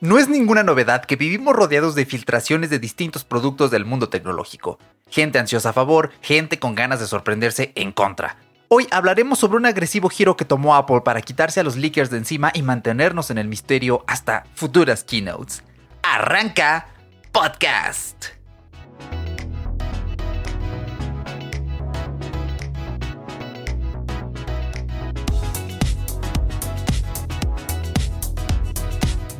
No es ninguna novedad que vivimos rodeados de filtraciones de distintos productos del mundo tecnológico. Gente ansiosa a favor, gente con ganas de sorprenderse en contra. Hoy hablaremos sobre un agresivo giro que tomó Apple para quitarse a los leakers de encima y mantenernos en el misterio hasta futuras keynotes. Arranca podcast.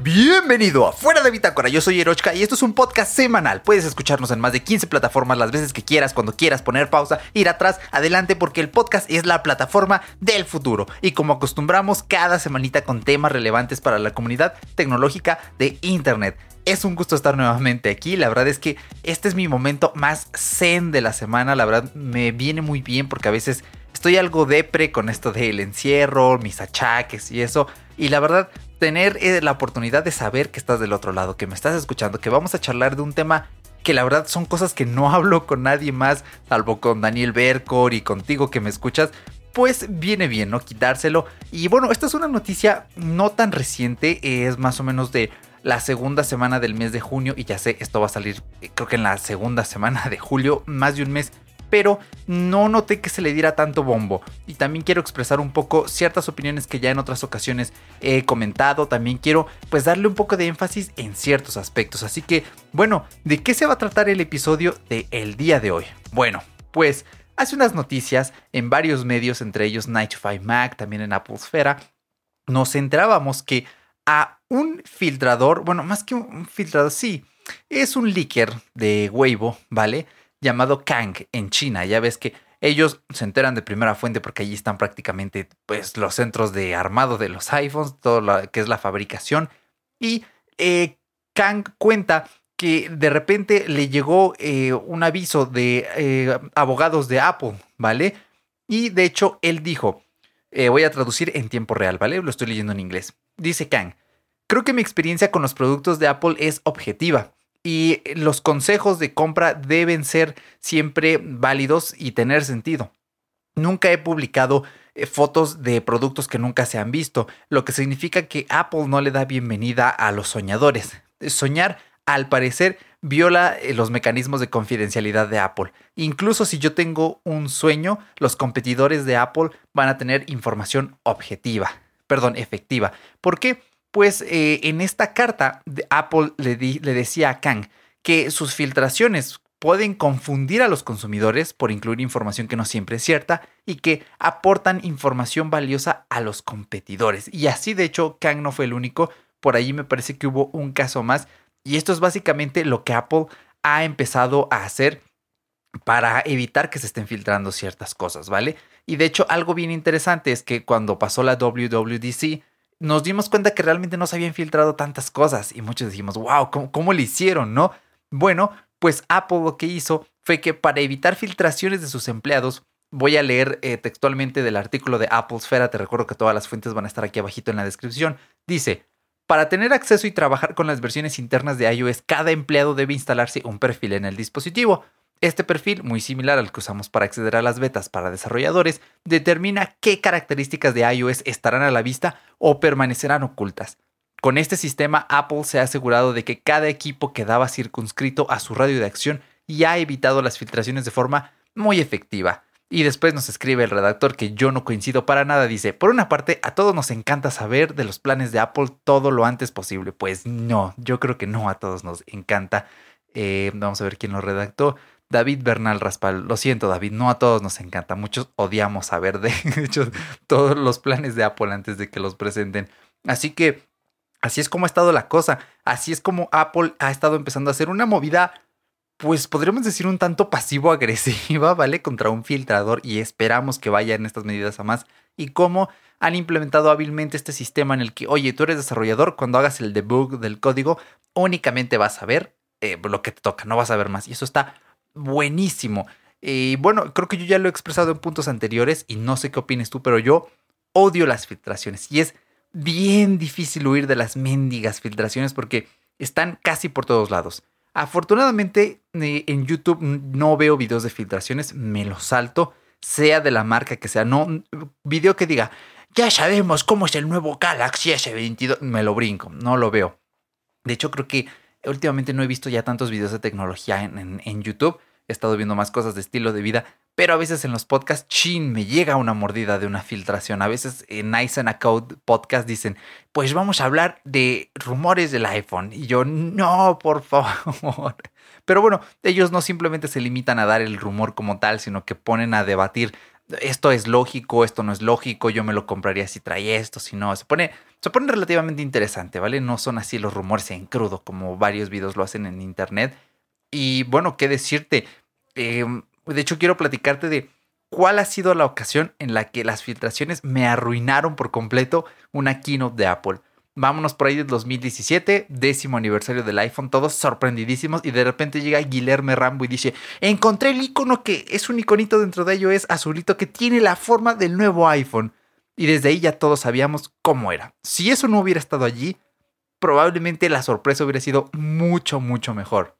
Bienvenido a Fuera de Bitácora, yo soy Erochka y esto es un podcast semanal. Puedes escucharnos en más de 15 plataformas las veces que quieras, cuando quieras poner pausa, ir atrás, adelante, porque el podcast es la plataforma del futuro. Y como acostumbramos, cada semanita con temas relevantes para la comunidad tecnológica de Internet. Es un gusto estar nuevamente aquí. La verdad es que este es mi momento más zen de la semana. La verdad me viene muy bien porque a veces estoy algo depre con esto del encierro, mis achaques y eso. Y la verdad, tener eh, la oportunidad de saber que estás del otro lado, que me estás escuchando, que vamos a charlar de un tema que la verdad son cosas que no hablo con nadie más, salvo con Daniel Bercor y contigo que me escuchas, pues viene bien, ¿no? Quitárselo. Y bueno, esta es una noticia no tan reciente, es más o menos de la segunda semana del mes de junio y ya sé, esto va a salir eh, creo que en la segunda semana de julio, más de un mes pero no noté que se le diera tanto bombo. Y también quiero expresar un poco ciertas opiniones que ya en otras ocasiones he comentado. También quiero pues darle un poco de énfasis en ciertos aspectos. Así que, bueno, ¿de qué se va a tratar el episodio de el día de hoy? Bueno, pues hace unas noticias en varios medios, entre ellos Night Mac, también en Apple Sfera, nos enterábamos que a un filtrador, bueno, más que un filtrador, sí, es un leaker de Weibo, ¿vale? Llamado Kang en China. Ya ves que ellos se enteran de primera fuente porque allí están prácticamente pues, los centros de armado de los iPhones, todo lo que es la fabricación. Y eh, Kang cuenta que de repente le llegó eh, un aviso de eh, abogados de Apple, ¿vale? Y de hecho él dijo, voy a traducir en tiempo real, ¿vale? Lo estoy leyendo en inglés. Dice Kang, creo que mi experiencia con los productos de Apple es objetiva y los consejos de compra deben ser siempre válidos y tener sentido. Nunca he publicado eh, fotos de productos que nunca se han visto, lo que significa que Apple no le da bienvenida a los soñadores. Soñar, al parecer, viola eh, los mecanismos de confidencialidad de Apple. Incluso si yo tengo un sueño, los competidores de Apple van a tener información objetiva, perdón, efectiva. ¿Por qué? Pues eh, en esta carta Apple le, le decía a Kang que sus filtraciones pueden confundir a los consumidores por incluir información que no siempre es cierta y que aportan información valiosa a los competidores. Y así de hecho Kang no fue el único, por allí me parece que hubo un caso más y esto es básicamente lo que Apple ha empezado a hacer para evitar que se estén filtrando ciertas cosas, ¿vale? Y de hecho algo bien interesante es que cuando pasó la WWDC, nos dimos cuenta que realmente no se habían filtrado tantas cosas y muchos dijimos, wow, ¿cómo, lo hicieron, no? Bueno, pues Apple lo que hizo fue que para evitar filtraciones de sus empleados, voy a leer eh, textualmente del artículo de Apple Sfera, te recuerdo que todas las fuentes van a estar aquí abajito en la descripción, dice, para tener acceso y trabajar con las versiones internas de iOS, cada empleado debe instalarse un perfil en el dispositivo. Este perfil, muy similar al que usamos para acceder a las betas para desarrolladores, determina qué características de iOS estarán a la vista o permanecerán ocultas. Con este sistema, Apple se ha asegurado de que cada equipo quedaba circunscrito a su radio de acción y ha evitado las filtraciones de forma muy efectiva. Y después nos escribe el redactor que yo no coincido para nada. Dice, por una parte, a todos nos encanta saber de los planes de Apple todo lo antes posible. Pues no, yo creo que no a todos nos encanta. Eh, vamos a ver quién lo redactó. David Bernal Raspal. Lo siento, David, no a todos nos encanta. Muchos odiamos saber de hecho todos los planes de Apple antes de que los presenten. Así que así es como ha estado la cosa. Así es como Apple ha estado empezando a hacer una movida, pues podríamos decir un tanto pasivo-agresiva, ¿vale? Contra un filtrador y esperamos que vayan estas medidas a más. Y cómo han implementado hábilmente este sistema en el que, oye, tú eres desarrollador, cuando hagas el debug del código, únicamente vas a ver eh, lo que te toca, no vas a ver más. Y eso está buenísimo. Y bueno, creo que yo ya lo he expresado en puntos anteriores y no sé qué opines tú, pero yo odio las filtraciones y es bien difícil huir de las mendigas filtraciones porque están casi por todos lados. Afortunadamente eh, en YouTube no veo videos de filtraciones, me los salto. sea de la marca que sea, no video que diga, ya sabemos cómo es el nuevo Galaxy S22, me lo brinco, no lo veo. De hecho, creo que últimamente no he visto ya tantos videos de tecnología en, YouTube. He estado viendo más cosas de estilo de vida, pero a veces en los podcasts, chin, me llega una mordida de una filtración. A veces en Nice and Code podcast dicen, pues vamos a hablar de rumores del iPhone. Y yo, no, por favor. Pero bueno, ellos no simplemente se limitan a dar el rumor como tal, sino que ponen a debatir esto es lógico, esto no es lógico, yo me lo compraría si trae esto, si no. Se pone, se pone relativamente interesante, ¿vale? No son así los rumores en crudo como varios videos lo hacen en internet. Y bueno, ¿qué decirte? Em, de hecho, quiero platicarte de cuál ha sido la ocasión en la que las filtraciones me arruinaron por completo una keynote de Apple. Vámonos por ahí del 2017, décimo aniversario del iPhone, todos sorprendidísimos y de repente llega Guillermo Rambo y dice, encontré el icono que es un iconito dentro de ello, es azulito que tiene la forma del nuevo iPhone. Y desde ahí ya todos sabíamos cómo era. Si eso no hubiera estado allí, probablemente la sorpresa hubiera sido mucho, mucho mejor.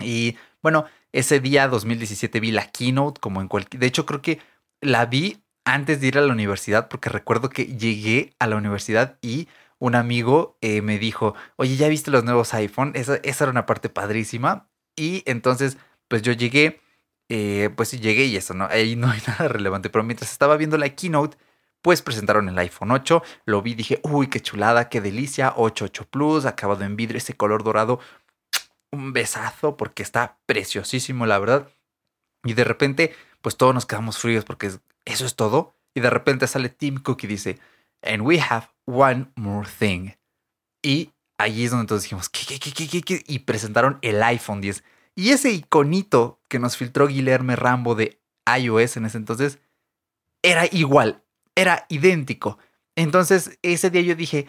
Y bueno, ese día 2017 vi la keynote como en cualquier... De hecho, creo que la vi antes de ir a la universidad porque recuerdo que llegué a la universidad y un amigo eh, me dijo, oye, ¿ya viste los nuevos iPhone? Esa, esa, era una parte padrísima. Y entonces, pues yo llegué, eh, pues llegué y eso, ¿no? Ahí no hay nada relevante. Pero mientras estaba viendo la keynote, pues presentaron el iPhone 8. Lo vi, dije, uy, qué chulada, qué delicia. 8, 8 Plus, acabado en vidrio, ese color dorado. Un besazo porque está preciosísimo, la verdad. Y de repente, pues todos nos quedamos fríos porque eso es todo. Y de repente sale Tim Cook y dice, and we have one more thing. Y allí es donde entonces dijimos, ¿qué, qué, qué, qué, Y presentaron el iPhone 10. Y ese iconito que nos filtró Guillermo Rambo de iOS en ese entonces era igual, era idéntico. Entonces ese día yo dije,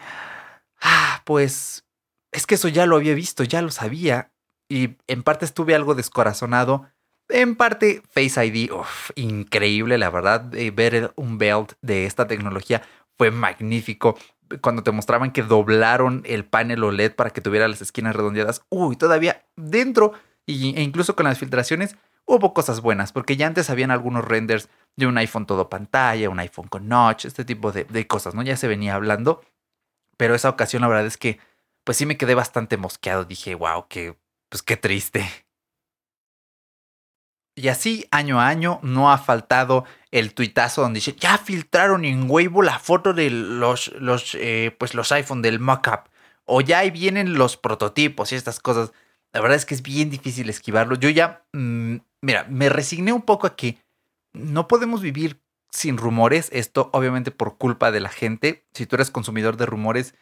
ah, pues es que eso ya lo había visto, ya lo sabía. Y en parte estuve algo descorazonado. En parte, Face ID, increíble, la verdad, eh, ver un belt de esta tecnología fue magnífico. Cuando te mostraban que doblaron el panel OLED para que tuviera las esquinas redondeadas, uy, todavía dentro e incluso con las filtraciones hubo cosas buenas, porque ya antes habían algunos renders de un iPhone todo pantalla, un iPhone con notch, este tipo de, de cosas, ¿no? Ya se venía hablando, pero esa ocasión la verdad es que, pues sí me quedé bastante mosqueado. Dije, wow, qué, pues qué triste. Y así, año a año, no ha faltado el tuitazo donde dice, ya filtraron en Weibo la foto de los, los, eh, pues los iPhone del mockup. O ya ahí vienen los prototipos y estas cosas. La verdad es que es bien difícil esquivarlo. Yo ya, mm, mira, me resigné un poco a que no podemos vivir sin rumores. Esto obviamente por culpa de la gente. Si tú eres consumidor de rumores,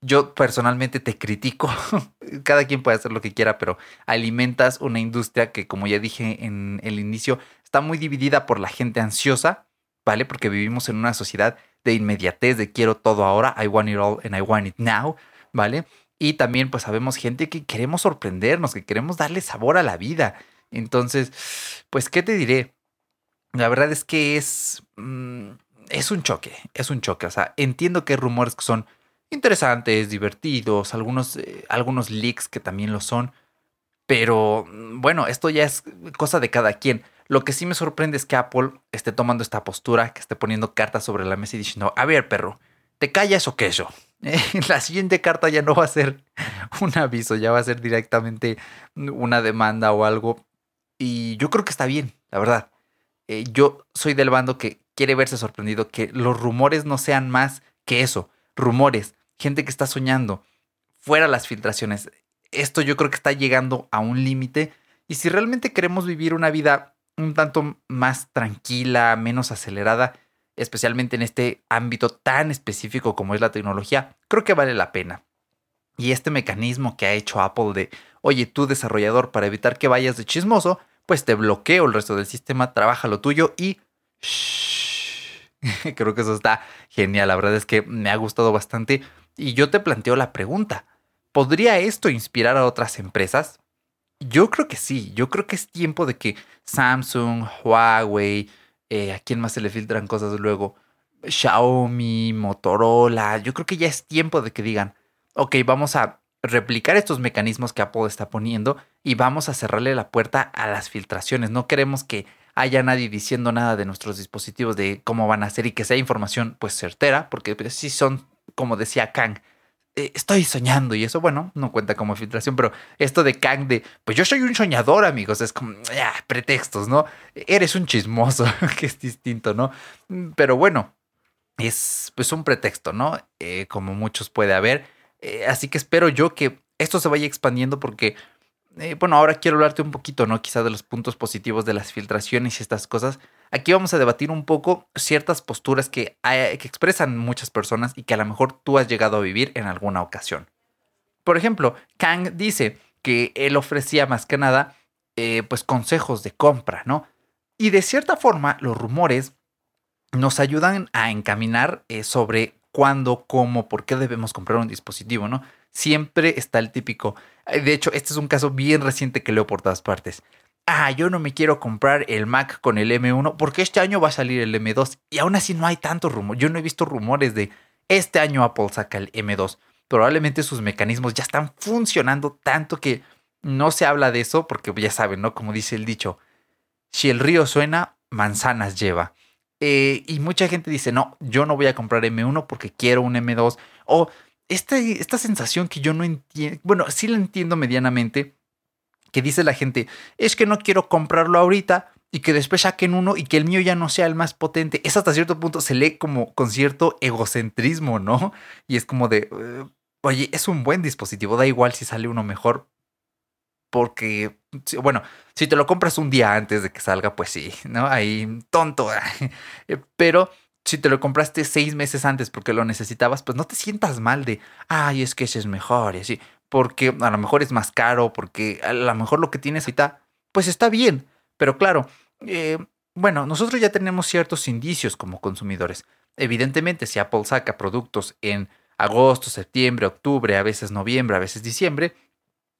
yo personalmente te critico. Cada quien puede hacer lo que quiera, pero alimentas una industria que, como ya dije en el inicio, está muy dividida por la gente ansiosa, ¿vale? Porque vivimos en una sociedad de inmediatez, de quiero todo ahora, I want it all and I want it now, ¿vale? Y también pues sabemos gente que queremos sorprendernos, que queremos darle sabor a la vida. Entonces, pues, ¿qué te diré? La verdad es que es... Mm, es un choque, es un choque. O sea, entiendo que rumores que son interesantes, divertidos, algunos, eh, algunos leaks que también lo son. Pero mm, bueno, esto ya es cosa de cada quien. Lo que sí me sorprende es que Apple esté tomando esta postura, que esté poniendo cartas sobre la mesa y diciendo, a ver, perro, ¿te callas o queso? la siguiente carta ya no va a ser un aviso, ya va a ser directamente una demanda o algo. Y yo creo que está bien, la verdad. Eh, yo soy del bando que quiere verse sorprendido, que los rumores no sean más que eso, rumores gente que está soñando, fuera las filtraciones. Esto yo creo que está llegando a un límite y si realmente queremos vivir una vida un tanto más tranquila, menos acelerada, especialmente en este ámbito tan específico como es la tecnología, creo que vale la pena. Y este mecanismo que ha hecho Apple de, oye, tú desarrollador, para evitar que vayas de chismoso, pues te bloqueo el resto del sistema, trabaja lo tuyo y... Creo que eso está genial, la verdad es que me ha gustado bastante y yo te planteo la pregunta, ¿podría esto inspirar a otras empresas? Yo creo que sí, yo creo que es tiempo de que Samsung, Huawei, eh, a quién más se le filtran cosas luego, Xiaomi, Motorola, yo creo que ya es tiempo de que digan, ok, vamos a replicar estos mecanismos que Apple está poniendo y vamos a cerrarle la puerta a las filtraciones. No queremos que haya nadie diciendo nada de nuestros dispositivos, de cómo van a ser y que sea información pues certera, porque pues, sí son, como decía Kang, eh, estoy soñando y eso, bueno, no cuenta como filtración, pero esto de Kang de, pues yo soy un soñador, amigos, es como, ya, pretextos, ¿no? Eres un chismoso, que es distinto, ¿no? Pero bueno, es pues un pretexto, ¿no? Eh, como muchos puede haber. Eh, así que espero yo que esto se vaya expandiendo porque bueno, ahora quiero hablarte un poquito, ¿no? Quizá de los puntos positivos de las filtraciones y estas cosas. Aquí vamos a debatir un poco ciertas posturas que, expresan muchas personas y que a lo mejor tú has llegado a vivir en alguna ocasión. Por ejemplo, Kang dice que él ofrecía más que nada, eh, pues, consejos de compra, ¿no? Y de cierta forma, los rumores nos ayudan a encaminar eh, sobre cuándo, cómo, por qué debemos comprar un dispositivo, ¿no? Siempre está el típico. Eh, de hecho, este es un caso bien reciente que leo por todas partes. Ah, yo no me quiero comprar el Mac con el M1 porque este año va a salir el M2 y aún así no hay tanto rumor. Yo no he visto rumores de este año Apple saca el M2. Probablemente sus mecanismos ya están funcionando tanto que no se habla de eso porque ya saben, ¿no? Como dice el dicho, si el río suena, manzanas lleva. Eh, y mucha gente dice, no, yo no voy a comprar M1 porque quiero un M2. O este, esta sensación que yo no entiendo, bueno, sí la entiendo medianamente, que dice la gente, es que no quiero comprarlo ahorita y que después saquen uno y que el mío ya no sea el más potente. Eso hasta cierto punto se lee como con cierto egocentrismo, ¿no? Y es como de, eh, oye, es un buen dispositivo, da igual si sale uno mejor. Porque, bueno, si te lo compras un día antes de que salga, pues sí, ¿no? Ahí, tonto. Pero si te lo compraste seis meses antes porque lo necesitabas, pues no te sientas mal de, ay, es que ese es mejor y así, porque a lo mejor es más caro, porque a lo mejor lo que tienes ahorita, pues está bien, pero claro, eh, bueno, nosotros ya tenemos ciertos indicios como consumidores. Evidentemente, si Apple saca productos en agosto, septiembre, octubre, a veces noviembre, a veces diciembre,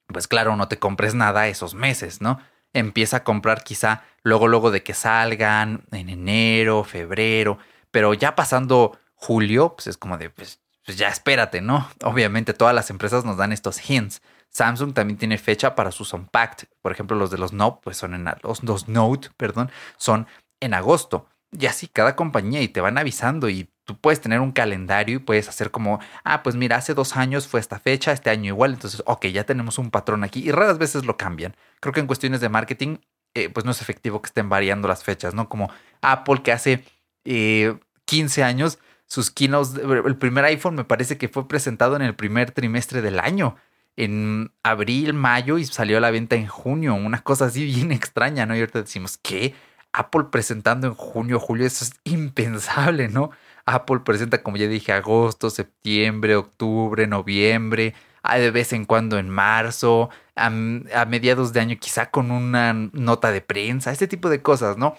pues claro, no te compres nada esos meses, ¿no? Empieza a comprar quizá luego, luego de que salgan en enero, febrero, pero ya pasando julio, pues es como de, pues, pues, ya espérate, ¿no? Obviamente todas las empresas nos dan estos hints. Samsung también tiene fecha para sus Unpacked. Por ejemplo, los de los Note, pues son en los, los Note, perdón, son en agosto. Y así cada compañía y te van avisando y tú puedes tener un calendario y puedes hacer como, ah, pues mira, hace dos años fue esta fecha, este año igual, entonces, ok, ya tenemos un patrón aquí y raras veces lo cambian. Creo que en cuestiones de marketing, eh, pues no es efectivo que estén variando las fechas, ¿no? Como Apple que hace 15 eh, años, sus keynotes, el primer iPhone me parece que fue presentado en el primer trimestre del año, en abril, mayo y salió a la venta en junio, una cosa así bien extraña, ¿no? Y ahorita decimos, ¿qué? Apple presentando en junio, julio, eso es impensable, ¿no? Apple presenta, como ya dije, agosto, septiembre, octubre, noviembre, de vez en cuando en marzo, a, a mediados de año quizá con una nota de prensa, este tipo de cosas, ¿no?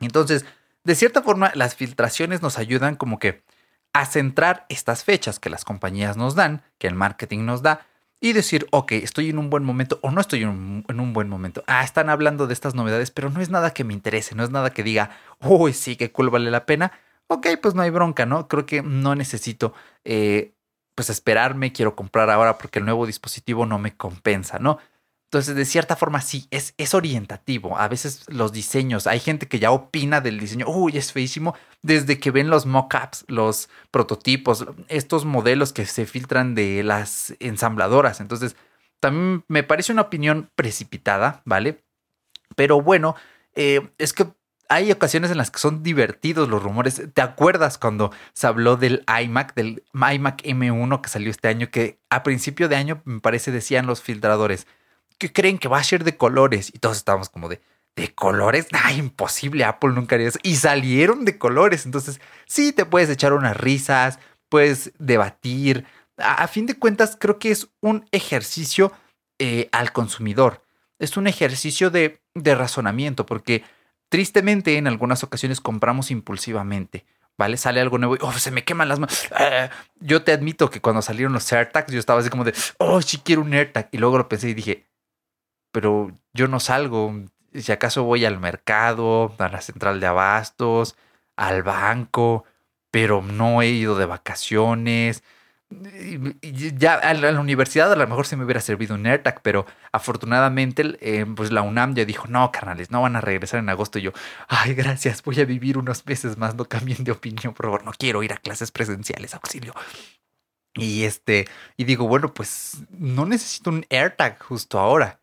Entonces, de cierta forma, las filtraciones nos ayudan como que a centrar estas fechas que las compañías nos dan, que el marketing nos da, y decir, ok, estoy en un buen momento o no estoy en un, buen momento. Ah, están hablando de estas novedades, pero no es nada que me interese, no es nada que diga, uy, sí, que cool, vale la pena. Ok, pues no hay bronca, ¿no? Creo que no necesito, eh, pues esperarme, quiero comprar ahora porque el nuevo dispositivo no me compensa, ¿no? Entonces, de cierta forma, sí, es, es orientativo. A veces los diseños, hay gente que ya opina del diseño, uy, es feísimo, desde que ven los mockups, los prototipos, estos modelos que se filtran de las ensambladoras. Entonces, también me parece una opinión precipitada, ¿vale? Pero bueno, eh, es que hay ocasiones en las que son divertidos los rumores. ¿Te acuerdas cuando se habló del iMac, del iMac M1 que salió este año? Que a principio de año, me parece, decían los filtradores ¿qué creen que va a ser de colores? Y todos estábamos como de, ¿de colores? ¡Ah, imposible! Apple nunca haría eso. Y salieron de colores. Entonces, sí, te puedes echar unas risas, puedes debatir. A, fin de cuentas, creo que es un ejercicio eh, al consumidor. Es un ejercicio de, de razonamiento, porque tristemente en algunas ocasiones compramos impulsivamente. ¿vale? Sale algo nuevo y oh, se me queman las manos. Ah, yo te admito que cuando salieron los AirTags, yo estaba así como de, oh, sí quiero un AirTag. Y luego lo pensé y dije, pero yo no salgo. Si acaso voy al mercado, a la central de abastos, al banco, pero no he ido de vacaciones. ya a la, universidad a lo mejor se me hubiera servido un AirTag, pero afortunadamente eh, pues la UNAM ya dijo, no, carnales, no van a regresar en agosto. Y yo, ay, gracias, voy a vivir unos meses más, no cambien de opinión, por favor, no quiero ir a clases presenciales, auxilio. Y este, y digo, bueno, pues no necesito un AirTag justo ahora.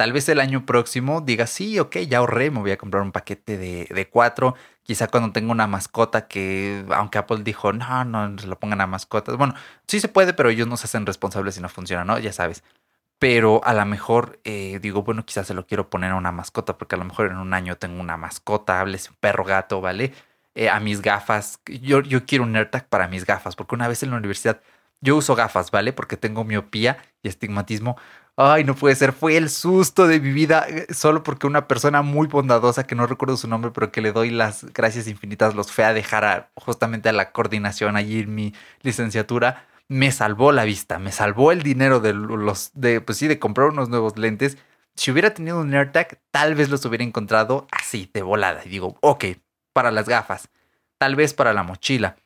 Tal vez el año próximo diga, sí, ok, ya ahorré, me voy a comprar un paquete de, de cuatro. Quizá cuando tenga una mascota que, aunque Apple dijo, no, no, se lo pongan a mascotas. Bueno, sí se puede, pero ellos no se hacen responsables si no funciona, ¿no? Ya sabes. Pero a lo mejor eh, digo, bueno, quizás se lo quiero poner a una mascota, porque a lo mejor en un año tengo una mascota, hables perro gato, ¿vale? Eh, a mis gafas. Yo, yo quiero un AirTag para mis gafas, porque una vez en la universidad yo uso gafas, ¿vale? Porque tengo miopía y estigmatismo. Ay, no puede ser, fue el susto de mi vida, eh, solo porque una persona muy bondadosa, que no recuerdo su nombre, pero que le doy las gracias infinitas, los fue a dejar justamente a la coordinación allí en mi licenciatura, me salvó la vista, me salvó el dinero de los, de, pues sí, de comprar unos nuevos lentes. Si hubiera tenido un AirTag, tal vez los hubiera encontrado así, de volada. Y digo, ok, para las gafas, tal vez para la mochila.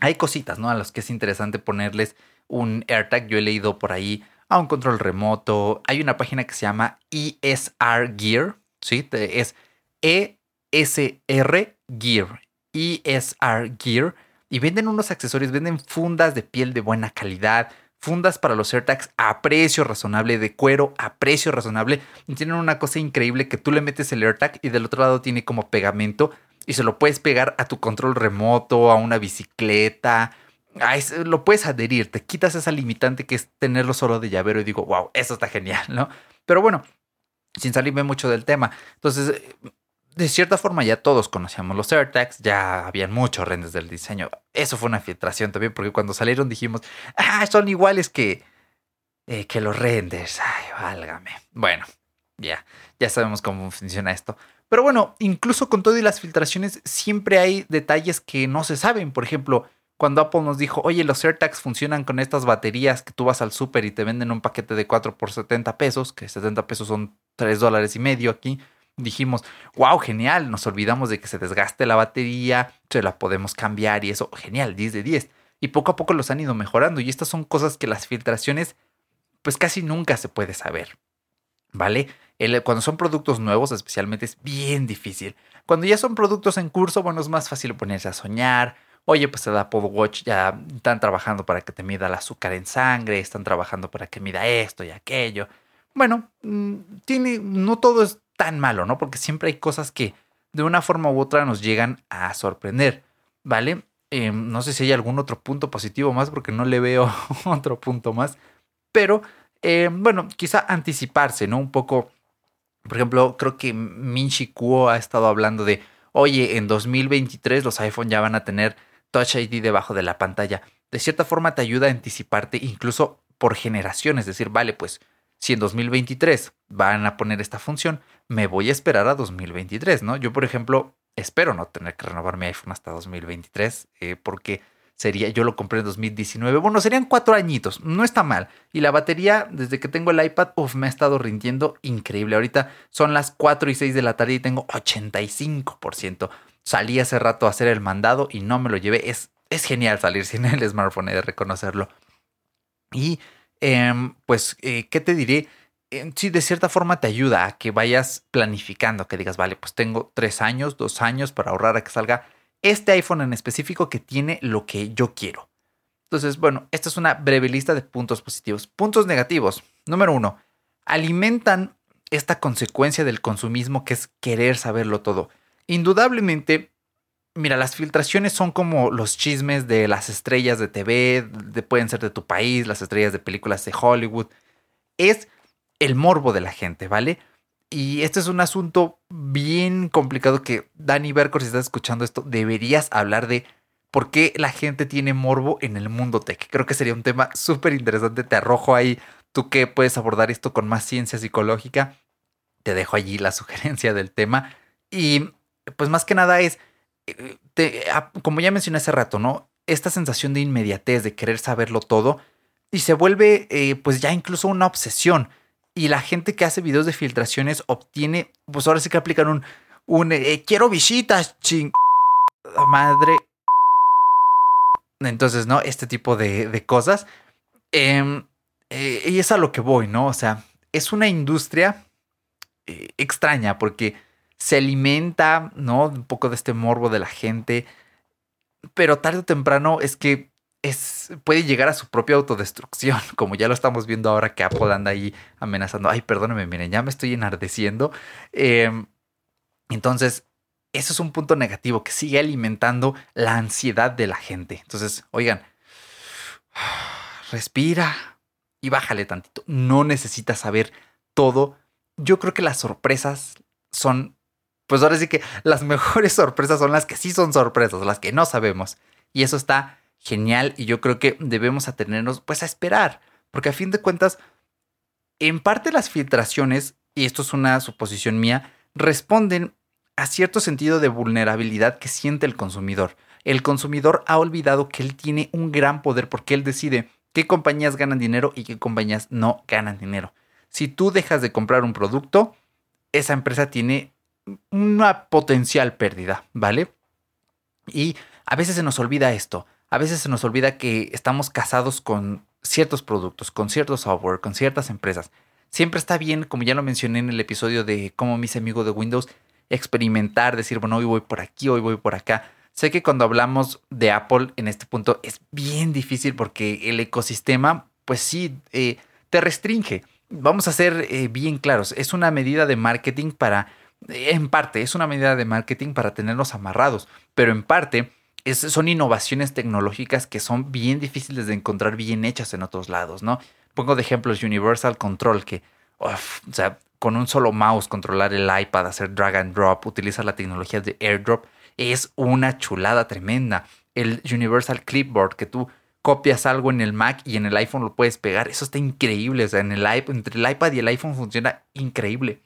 Hay cositas, ¿no? A las que es interesante ponerles un AirTag. Yo he leído por ahí a un control remoto. Hay una página que se llama ESR Gear, ¿sí? Es ESR Gear. ESR Gear. Y venden unos accesorios, venden fundas de piel de buena calidad, fundas para los AirTags a precio razonable, de cuero a precio razonable. Y tienen una cosa increíble que tú le metes el AirTag y del otro lado tiene como pegamento y se lo puedes pegar a tu control remoto, a una bicicleta, lo puedes adherir, te quitas esa limitante que es tenerlo solo de llavero y digo, wow, eso está genial, ¿no? Pero bueno, sin salirme mucho del tema. Entonces, de cierta forma ya todos conocíamos los AirTags, ya habían muchos renders del diseño. Eso fue una filtración también, porque cuando salieron dijimos, ah, son iguales que, eh, que los renders. Ay, válgame. Bueno, ya, ya sabemos cómo funciona esto. Pero bueno, incluso con todo y las filtraciones, siempre hay detalles que no se saben. Por ejemplo, cuando Apple nos dijo, oye, los AirTags funcionan con estas baterías que tú vas al súper y te venden un paquete de 4 por 70 pesos, que 70 pesos son 3 dólares y medio aquí, dijimos, wow, genial, nos olvidamos de que se desgaste la batería, se la podemos cambiar y eso, genial, 10 de 10. Y poco a poco los han ido mejorando y estas son cosas que las filtraciones pues casi nunca se puede saber. ¿Vale? cuando son productos nuevos especialmente es bien difícil. Cuando ya son productos en curso, bueno, es más fácil ponerse a soñar, Oye, pues el Apple Watch ya están trabajando para que te mida el azúcar en sangre, están trabajando para que mida esto y aquello. Bueno, mm, tiene, no todo es tan malo, ¿no? Porque siempre hay cosas que de una forma u otra nos llegan a sorprender, ¿vale? Em, no sé si hay algún otro punto positivo más porque no le veo otro punto más, pero em, bueno, quizá anticiparse, ¿no? Un poco, por ejemplo, creo que Minchi Kuo ha estado hablando de, oye, en 2023 los iPhone ya van a tener Touch ID debajo de la pantalla. De cierta forma te ayuda a anticiparte incluso por generación, es decir, vale, pues si en 2023 van a poner esta función, me voy a esperar a 2023, ¿no? Yo, por ejemplo, espero no tener que renovar mi iPhone hasta 2023, eh, porque sería, yo lo compré en 2019, bueno, serían cuatro añitos, no está mal. Y la batería, desde que tengo el iPad, uf, me ha estado rindiendo increíble. Ahorita son las 4 y 6 de la tarde y tengo 85%. Salí hace rato a hacer el mandado y no me lo llevé. Es, es genial salir sin el smartphone, de reconocerlo. Y em, pues, eh, ¿qué te diré? Eh, sí, de cierta forma te ayuda a que vayas planificando, que digas, vale, pues tengo tres años, dos años para ahorrar a que salga este iPhone en específico que tiene lo que yo quiero. Entonces, bueno, esta es una breve lista de puntos positivos. Puntos negativos. Número uno, alimentan esta consecuencia del consumismo que es querer saberlo todo. Indudablemente, mira, las filtraciones son como los chismes de las estrellas de TV, pueden ser de tu país, las estrellas de películas de Hollywood. Es el morbo de la gente, ¿vale? Y este es un asunto bien complicado que, Dani Berkor, si estás escuchando esto, deberías hablar de por qué la gente tiene morbo en el mundo tech. Creo que sería un tema súper interesante. Te arrojo ahí, tú que puedes abordar esto con más ciencia psicológica. Te dejo allí la sugerencia del tema. Y pues más que nada es, eh, ah, como ya mencioné hace rato, ¿no? Esta sensación de inmediatez, de querer saberlo todo, y se vuelve eh, pues ya incluso una obsesión. Y la gente que hace videos de filtraciones obtiene, pues ahora sí que aplican un, un eh, quiero visitas, ching... Madre. Entonces, ¿no? Este tipo de, cosas. Em, y es a lo que voy, ¿no? O sea, es una industria extraña porque se alimenta, ¿no? Un poco de este morbo de la gente, pero tarde o temprano es que es, puede llegar a su propia autodestrucción, como ya lo estamos viendo ahora que Apple anda ahí amenazando. Ay, perdóneme, miren, ya me estoy enardeciendo. Em, entonces, eso es un punto negativo que sigue alimentando la ansiedad de la gente. Entonces, oigan, respira y bájale tantito. No necesitas saber todo. Yo creo que las sorpresas son, pues ahora sí que las mejores sorpresas son las que sí son sorpresas, las que no sabemos. Y eso está genial y yo creo que debemos atenernos pues a esperar, porque a fin de cuentas, en parte las filtraciones, y esto es una suposición mía, responden a cierto sentido de vulnerabilidad que siente el consumidor. El consumidor ha olvidado que él tiene un gran poder porque él decide qué compañías ganan dinero y qué compañías no ganan dinero. Si tú dejas de comprar un producto, esa empresa tiene una potencial pérdida, ¿vale? Y a veces se nos olvida esto. A veces se nos olvida que estamos casados con ciertos productos, con cierto software, con ciertas empresas. Siempre está bien, como ya lo mencioné en el episodio de cómo mis amigos de Windows, experimentar, decir, bueno, hoy voy por aquí, hoy voy por acá. Sé que cuando hablamos de Apple en este punto es bien difícil porque el ecosistema, pues sí, eh, te restringe. Vamos a ser eh, bien claros, es una medida de marketing para, en parte, es una medida de marketing para tenernos amarrados, pero en parte son innovaciones tecnológicas que son bien difíciles de encontrar bien hechas en otros lados, ¿no? Pongo de ejemplos Universal Control, que, o sea, con un solo mouse controlar el iPad, hacer drag and drop, utilizar la tecnología de AirDrop, es una chulada tremenda. El Universal Clipboard, que tú copias algo en el Mac y en el iPhone lo puedes pegar, eso está increíble. O sea, entre el iPad y el iPhone funciona increíble.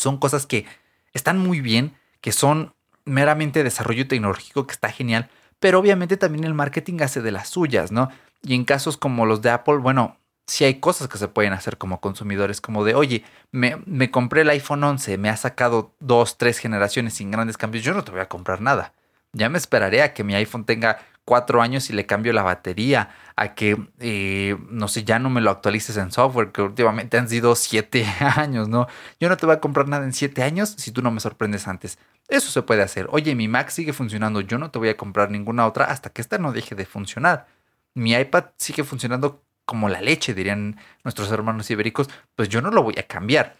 Son cosas que están muy bien, que son meramente desarrollo tecnológico que está genial, pero obviamente también el marketing hace de las suyas, ¿no? Y en casos como los de Apple, bueno, si hay cosas que se pueden hacer como consumidores, como de, oye, me, compré el iPhone 11, me ha sacado dos, tres generaciones sin grandes cambios, yo no te voy a comprar nada. Ya me esperaré a que mi iPhone tenga cuatro años y le cambio la batería, a que, eh, no sé, ya no me lo actualices en software, que últimamente han sido siete años, ¿no? Yo no te voy a comprar nada en siete años si tú no me sorprendes antes. Eso se puede hacer. Oye, mi Mac sigue funcionando, yo no te voy a comprar ninguna otra hasta que esta no deje de funcionar. Mi iPad sigue funcionando como la leche, dirían nuestros hermanos ibéricos, pues yo no lo voy a cambiar.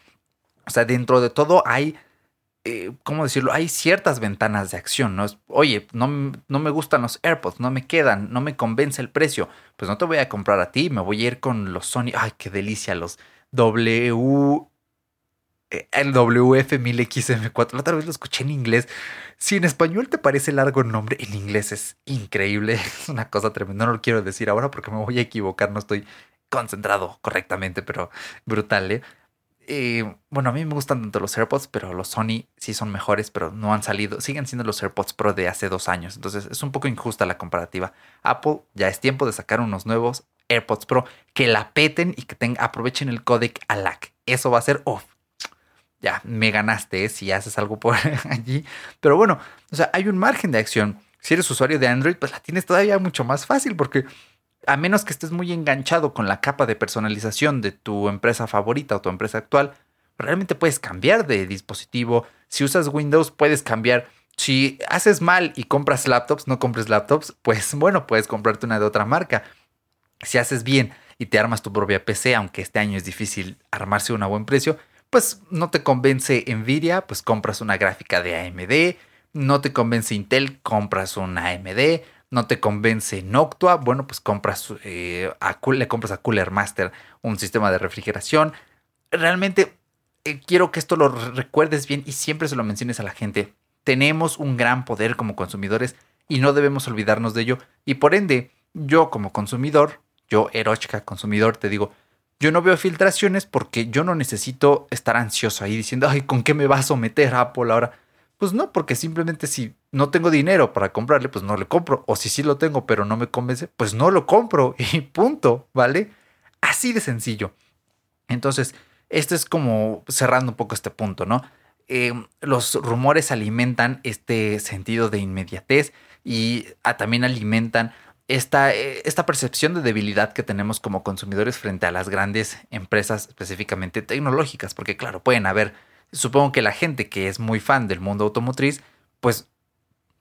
O sea, dentro de todo hay, eh, ¿cómo decirlo? Hay ciertas ventanas de acción, ¿no? Oye, no, no me gustan los AirPods, no me quedan, no me convence el precio, pues no te voy a comprar a ti, me voy a ir con los Sony, ay, qué delicia, los W el WF1000XM4. La otra vez lo escuché en inglés. Si en español te parece largo el nombre, en inglés es increíble. Es una cosa tremenda. No lo quiero decir ahora porque me voy a equivocar. No estoy concentrado correctamente, pero brutal, ¿eh? Eh bueno, a mí me gustan tanto los AirPods, pero los Sony sí son mejores, pero no han salido. Siguen siendo los AirPods Pro de hace dos años. Entonces es un poco injusta la comparativa. Apple ya es tiempo de sacar unos nuevos AirPods Pro que la peten y que aprovechen el codec ALAC. Eso va a ser off ya me ganaste si haces algo por allí. Pero bueno, o sea, hay un margen de acción. Si eres usuario de Android, pues la tienes todavía mucho más fácil porque a menos que estés muy enganchado con la capa de personalización de tu empresa favorita o tu empresa actual, realmente puedes cambiar de dispositivo. Si usas Windows, puedes cambiar. Si haces mal y compras laptops, no compres laptops, pues bueno, puedes comprarte una de otra marca. Si haces bien y te armas tu propia PC, aunque este año es difícil armarse una a buen precio, pues no te convence Nvidia, pues compras una gráfica de AMD, no te convence Intel, compras una AMD, no te convence Noctua, bueno, pues compras eh, a, le compras a Cooler Master un sistema de refrigeración. Realmente eh, quiero que esto lo recuerdes bien y siempre se lo menciones a la gente. Tenemos un gran poder como consumidores y no debemos olvidarnos de ello. Y por ende, yo como consumidor, yo Erochka consumidor, te digo, yo no veo filtraciones porque yo no necesito estar ansioso ahí diciendo, ay, ¿con qué me va a someter Apple ahora? Pues no, porque simplemente si no tengo dinero para comprarle, pues no le compro. O si sí lo tengo, pero no me convence, pues no lo compro y punto, ¿vale? Así de sencillo. Entonces, esto es como cerrando un poco este punto, ¿no? Em, los rumores alimentan este sentido de inmediatez y ah, también alimentan esta, eh, esta percepción de debilidad que tenemos como consumidores frente a las grandes empresas específicamente tecnológicas, porque claro, pueden haber, supongo que la gente que es muy fan del mundo automotriz, pues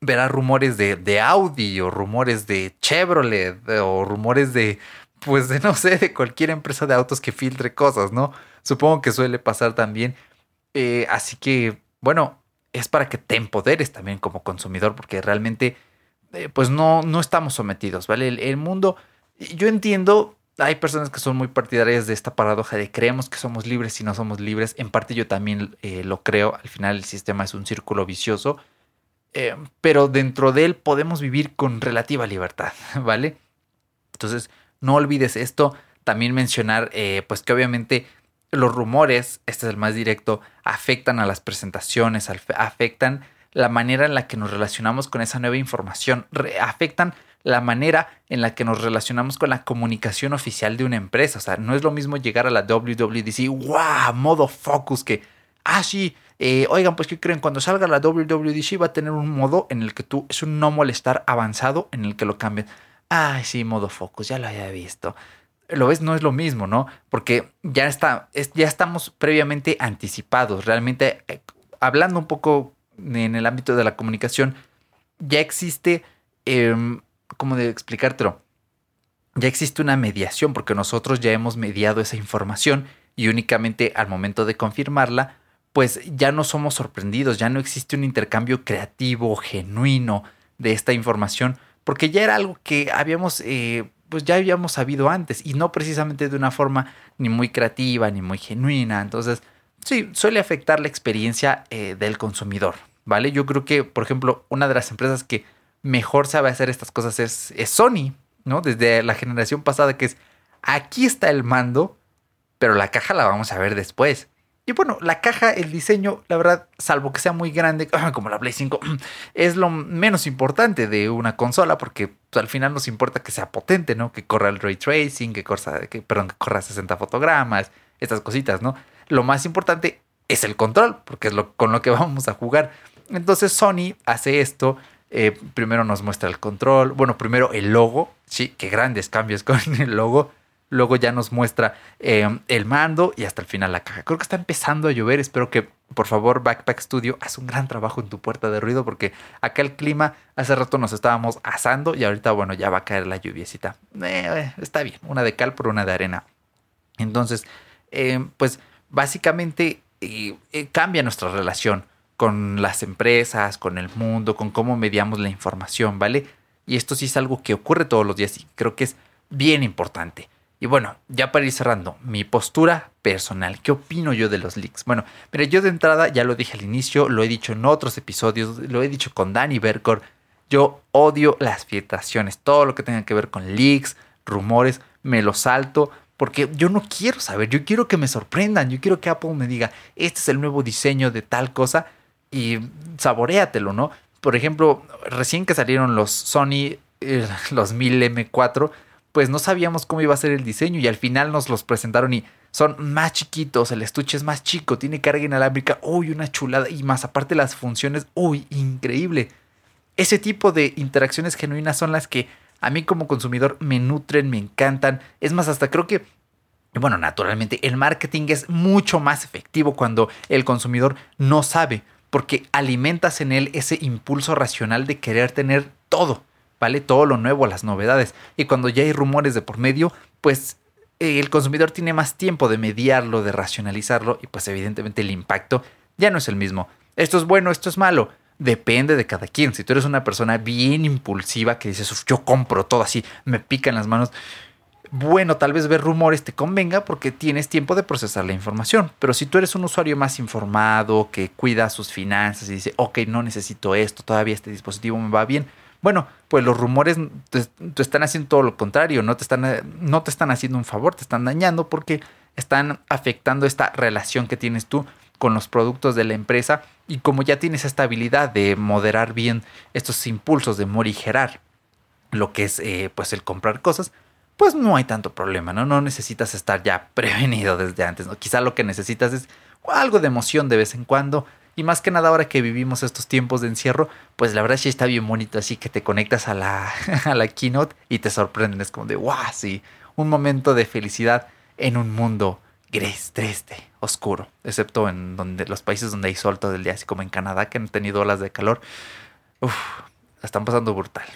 verá rumores de, de Audi o rumores de Chevrolet o rumores de, pues de no sé, de cualquier empresa de autos que filtre cosas, ¿no? Supongo que suele pasar también. Eh, así que, bueno, es para que te empoderes también como consumidor, porque realmente eh, pues no, no estamos sometidos, ¿vale? El, mundo, yo entiendo, hay personas que son muy partidarias de esta paradoja de creemos que somos libres y no somos libres. En parte yo también eh, lo creo, al final el sistema es un círculo vicioso, eh, pero dentro de él podemos vivir con relativa libertad, ¿vale? Entonces, no olvides esto. También mencionar, pues que obviamente los rumores, este es el más directo, afectan a las presentaciones, afectan la manera en la que nos relacionamos con esa nueva información, afectan la manera en la que nos relacionamos con la comunicación oficial de una empresa. O sea, no es lo mismo llegar a la WWDC, ¡wow! Modo focus que, ah, sí, eh, oigan, pues ¿qué creen? Cuando salga la WWDC va a tener un modo en el que tú, es un no molestar avanzado en el que lo cambian. Ay, sí, modo focus, ya lo había visto. Lo ves, no es lo mismo, ¿no? Porque ya, está, ya estamos previamente anticipados. Realmente, eh, hablando un poco en el ámbito de la comunicación, ya existe, eh, ¿cómo de explicártelo? Ya existe una mediación porque nosotros ya hemos mediado esa información y únicamente al momento de confirmarla, pues ya no somos sorprendidos, ya no existe un intercambio creativo, genuino de esta información, porque ya era algo que habíamos, eh, pues ya habíamos sabido antes y no precisamente de una forma ni muy creativa ni muy genuina. Entonces, sí, suele afectar la experiencia eh, del consumidor. ¿Vale? Yo creo que, por ejemplo, una de las empresas que mejor sabe hacer estas cosas es, Sony, ¿no? Desde la generación pasada que es, aquí está el mando, pero la caja la vamos a ver después. Y bueno, la caja, el diseño, la verdad, salvo que sea muy grande, como la Play 5, es lo menos importante de una consola, porque pues, al final nos importa que sea potente, ¿no? Que corra el ray tracing, que corra, que, perdón, que corra 60 fotogramas, estas cositas, ¿no? Lo más importante es el control, porque es lo, con lo que vamos a jugar. Entonces Sony hace esto. Eh, primero nos muestra el control. Bueno, primero el logo. Sí, qué grandes cambios con el logo. Luego ya nos muestra eh, el mando y hasta el final la caja. Creo que está empezando a llover. Espero que, por favor, Backpack Studio, haz un gran trabajo en tu puerta de ruido porque acá el clima, hace rato nos estábamos asando y ahorita, bueno, ya va a caer la lluviecita. Eh, está bien, una de cal por una de arena. Entonces, pues básicamente cambia nuestra relación con las empresas, con el mundo, con cómo mediamos la información, ¿vale? Y esto sí es algo que ocurre todos los días y creo que es bien importante. Y bueno, ya para ir cerrando, mi postura personal, ¿qué opino yo de los leaks? Bueno, mira, yo de entrada ya lo dije al inicio, lo he dicho en otros episodios, lo he dicho con Danny Berkor, yo odio las filtraciones, todo lo que tenga que ver con leaks, rumores, me lo salto, porque yo no quiero saber, yo quiero que me sorprendan, yo quiero que Apple me diga, este es el nuevo diseño de tal cosa, y saboreatelo, ¿no? Por ejemplo, recién que salieron los Sony, eh, los 1000M4, pues no sabíamos cómo iba a ser el diseño y al final nos los presentaron y son más chiquitos, el estuche es más chico, tiene carga inalámbrica, uy, una chulada y más aparte las funciones, uy, increíble. Ese tipo de interacciones genuinas son las que a mí como consumidor me nutren, me encantan. Es más, hasta creo que bueno, naturalmente el marketing es mucho más efectivo cuando el consumidor no sabe porque alimentas en él ese impulso racional de querer tener todo, ¿vale? Todo lo nuevo, las novedades. Y cuando ya hay rumores de por medio, pues eh, el consumidor tiene más tiempo de mediarlo, de racionalizarlo y pues evidentemente el impacto ya no es el mismo. Esto es bueno, esto es malo. Depende de cada quien. Si tú eres una persona bien impulsiva que dices, yo compro todo así, me pican las manos, bueno, tal vez ver rumores te convenga porque tienes tiempo de procesar la información. Pero si tú eres un usuario más informado, que cuida sus finanzas y dice, ok, no necesito esto, todavía este dispositivo me va bien. Bueno, pues los rumores te, están haciendo todo lo contrario, no te, están, no te están haciendo un favor, te están dañando porque están afectando esta relación que tienes tú con los productos de la empresa y como ya tienes esta habilidad de moderar bien estos impulsos de morigerar lo que es eh, pues el comprar cosas, pues no hay tanto problema, ¿no? No necesitas estar ya prevenido desde antes, ¿no? Quizá lo que necesitas es algo de emoción de vez en cuando Y más que nada ahora que vivimos estos tiempos de encierro, pues la verdad sí está bien bonito, así que te conectas a la, a la keynote y te sorprenden, es como de, wow, sí, un momento de felicidad en un mundo gris, triste, oscuro, excepto en donde los países donde hay sol todo el día, así como en Canadá que han tenido olas de calor. Uf, la están pasando brutal,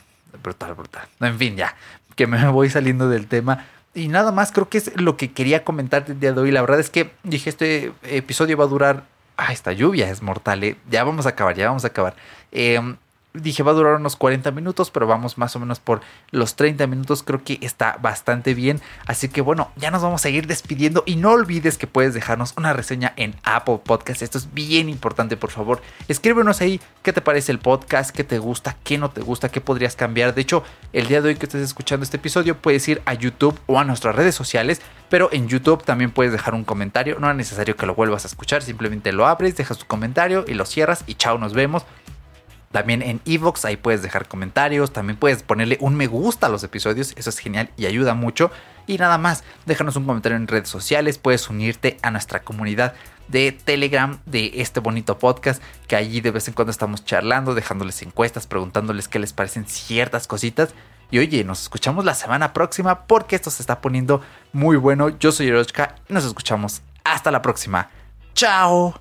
brutal, brutal. En fin, ya, que me voy saliendo del tema. Y nada más, creo que es lo que quería comentar el día de hoy. La verdad es que dije, este episodio va a durar... Ah, esta lluvia es mortal, ¿eh? Ya vamos a acabar, ya vamos a acabar. Eh, Dije va a durar unos 40 minutos, pero vamos más o menos por los 30 minutos. Creo que está bastante bien. Así que bueno, ya nos vamos a ir despidiendo. Y no olvides que puedes dejarnos una reseña en Apple Podcast. Esto es bien importante, por favor. Escríbenos ahí qué te parece el podcast, qué te gusta, qué no te gusta, qué podrías cambiar. De hecho, el día de hoy que estés escuchando este episodio, puedes ir a YouTube o a nuestras redes sociales. Pero en YouTube también puedes dejar un comentario. No es necesario que lo vuelvas a escuchar. Simplemente lo abres, dejas tu comentario y lo cierras. Y chao, nos vemos. También en Evox, ahí puedes dejar comentarios, también puedes ponerle un me gusta a los episodios, eso es genial y ayuda mucho. Y nada más, déjanos un comentario en redes sociales, puedes unirte a nuestra comunidad de Telegram de este bonito podcast, que allí de vez en cuando estamos charlando, dejándoles encuestas, preguntándoles qué les parecen ciertas cositas. Y oye, nos escuchamos la semana próxima porque esto se está poniendo muy bueno. Yo soy Erochka y nos escuchamos hasta la próxima. ¡Chao!